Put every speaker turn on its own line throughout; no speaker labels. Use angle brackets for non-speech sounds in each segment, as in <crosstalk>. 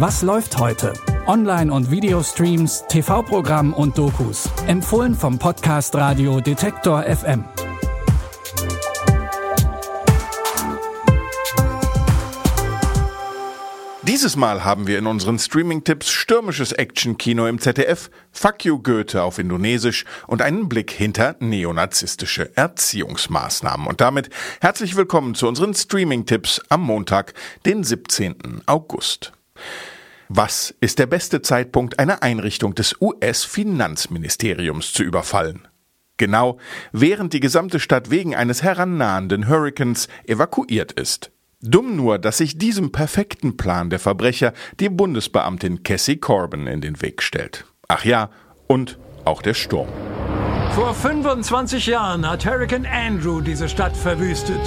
Was läuft heute? Online- und Videostreams, TV-Programm und Dokus. Empfohlen vom Podcast Radio Detektor FM.
Dieses Mal haben wir in unseren Streaming-Tipps stürmisches Action-Kino im ZDF, Fuck You Goethe auf Indonesisch und einen Blick hinter neonazistische Erziehungsmaßnahmen. Und damit herzlich willkommen zu unseren Streaming-Tipps am Montag, den 17. August. Was ist der beste Zeitpunkt, eine Einrichtung des US-Finanzministeriums zu überfallen? Genau, während die gesamte Stadt wegen eines herannahenden Hurrikans evakuiert ist. Dumm nur, dass sich diesem perfekten Plan der Verbrecher die Bundesbeamtin Cassie Corbin in den Weg stellt. Ach ja, und auch der Sturm.
Vor 25 Jahren hat Hurricane Andrew diese Stadt verwüstet.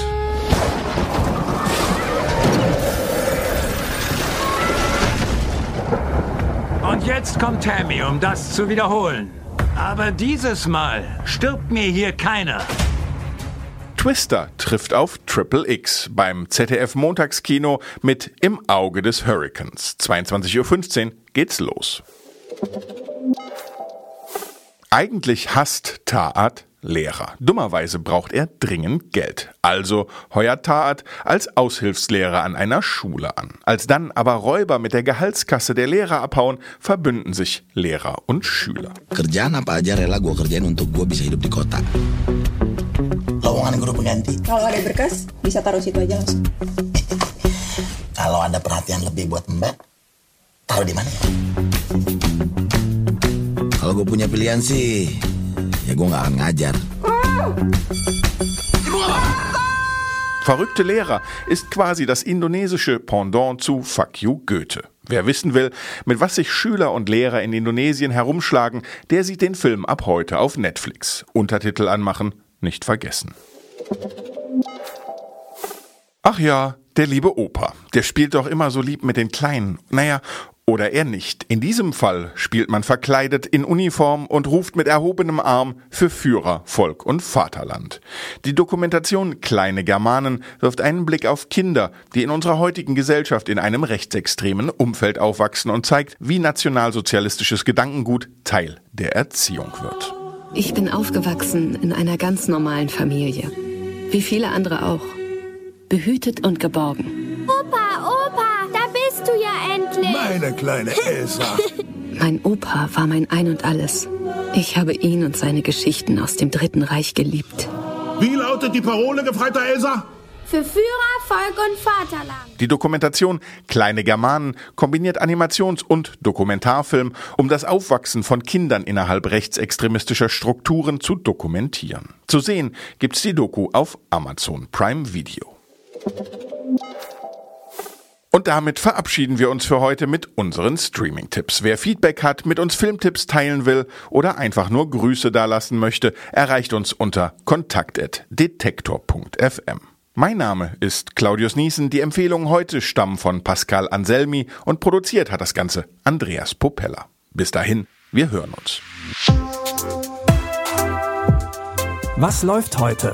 Und jetzt kommt Tammy, um das zu wiederholen. Aber dieses Mal stirbt mir hier keiner.
Twister trifft auf Triple X beim ZDF Montagskino mit Im Auge des Hurrikans. 22.15 Uhr geht's los. Eigentlich hasst Taat Lehrer. Dummerweise braucht er dringend Geld. Also heuert Taat als Aushilfslehrer an einer Schule an. Als dann aber Räuber mit der Gehaltskasse der Lehrer abhauen, verbünden sich Lehrer und Schüler.
Kerjaan apa aja rela gue kerjain untuk gue bisa hidup di kota. Lowongan guru pengganti.
Kalau ada berkas, bisa taruh situ aja langsung.
Kalau ada perhatian lebih buat mbak, taruh di mana ya? Kalau gue punya pilihan sih, ya ngajar.
Verrückte Lehrer ist quasi das indonesische Pendant zu Fuck You Goethe. Wer wissen will, mit was sich Schüler und Lehrer in Indonesien herumschlagen, der sieht den Film ab heute auf Netflix. Untertitel anmachen, nicht vergessen. Ach ja, der liebe Opa, der spielt doch immer so lieb mit den Kleinen. Naja, oder er nicht. In diesem Fall spielt man verkleidet in Uniform und ruft mit erhobenem Arm für Führer, Volk und Vaterland. Die Dokumentation Kleine Germanen wirft einen Blick auf Kinder, die in unserer heutigen Gesellschaft in einem rechtsextremen Umfeld aufwachsen und zeigt, wie nationalsozialistisches Gedankengut Teil der Erziehung wird.
Ich bin aufgewachsen in einer ganz normalen Familie. Wie viele andere auch. Behütet und geborgen.
Bist du ja endlich.
Meine kleine Elsa. <laughs>
Mein Opa war mein Ein und alles. Ich habe ihn und seine Geschichten aus dem Dritten Reich geliebt.
Wie lautet die Parole, gefreiter Elsa?
Für Führer, Volk und Vaterland.
Die Dokumentation Kleine Germanen kombiniert Animations- und Dokumentarfilm, um das Aufwachsen von Kindern innerhalb rechtsextremistischer Strukturen zu dokumentieren. Zu sehen gibt's die Doku auf Amazon Prime Video. Und damit verabschieden wir uns für heute mit unseren Streaming-Tipps. Wer Feedback hat, mit uns Filmtipps teilen will oder einfach nur Grüße dalassen möchte, erreicht uns unter kontakt.detektor.fm. Mein Name ist Claudius Niesen. Die Empfehlungen heute stammen von Pascal Anselmi und produziert hat das Ganze Andreas Popella. Bis dahin, wir hören uns.
Was läuft heute?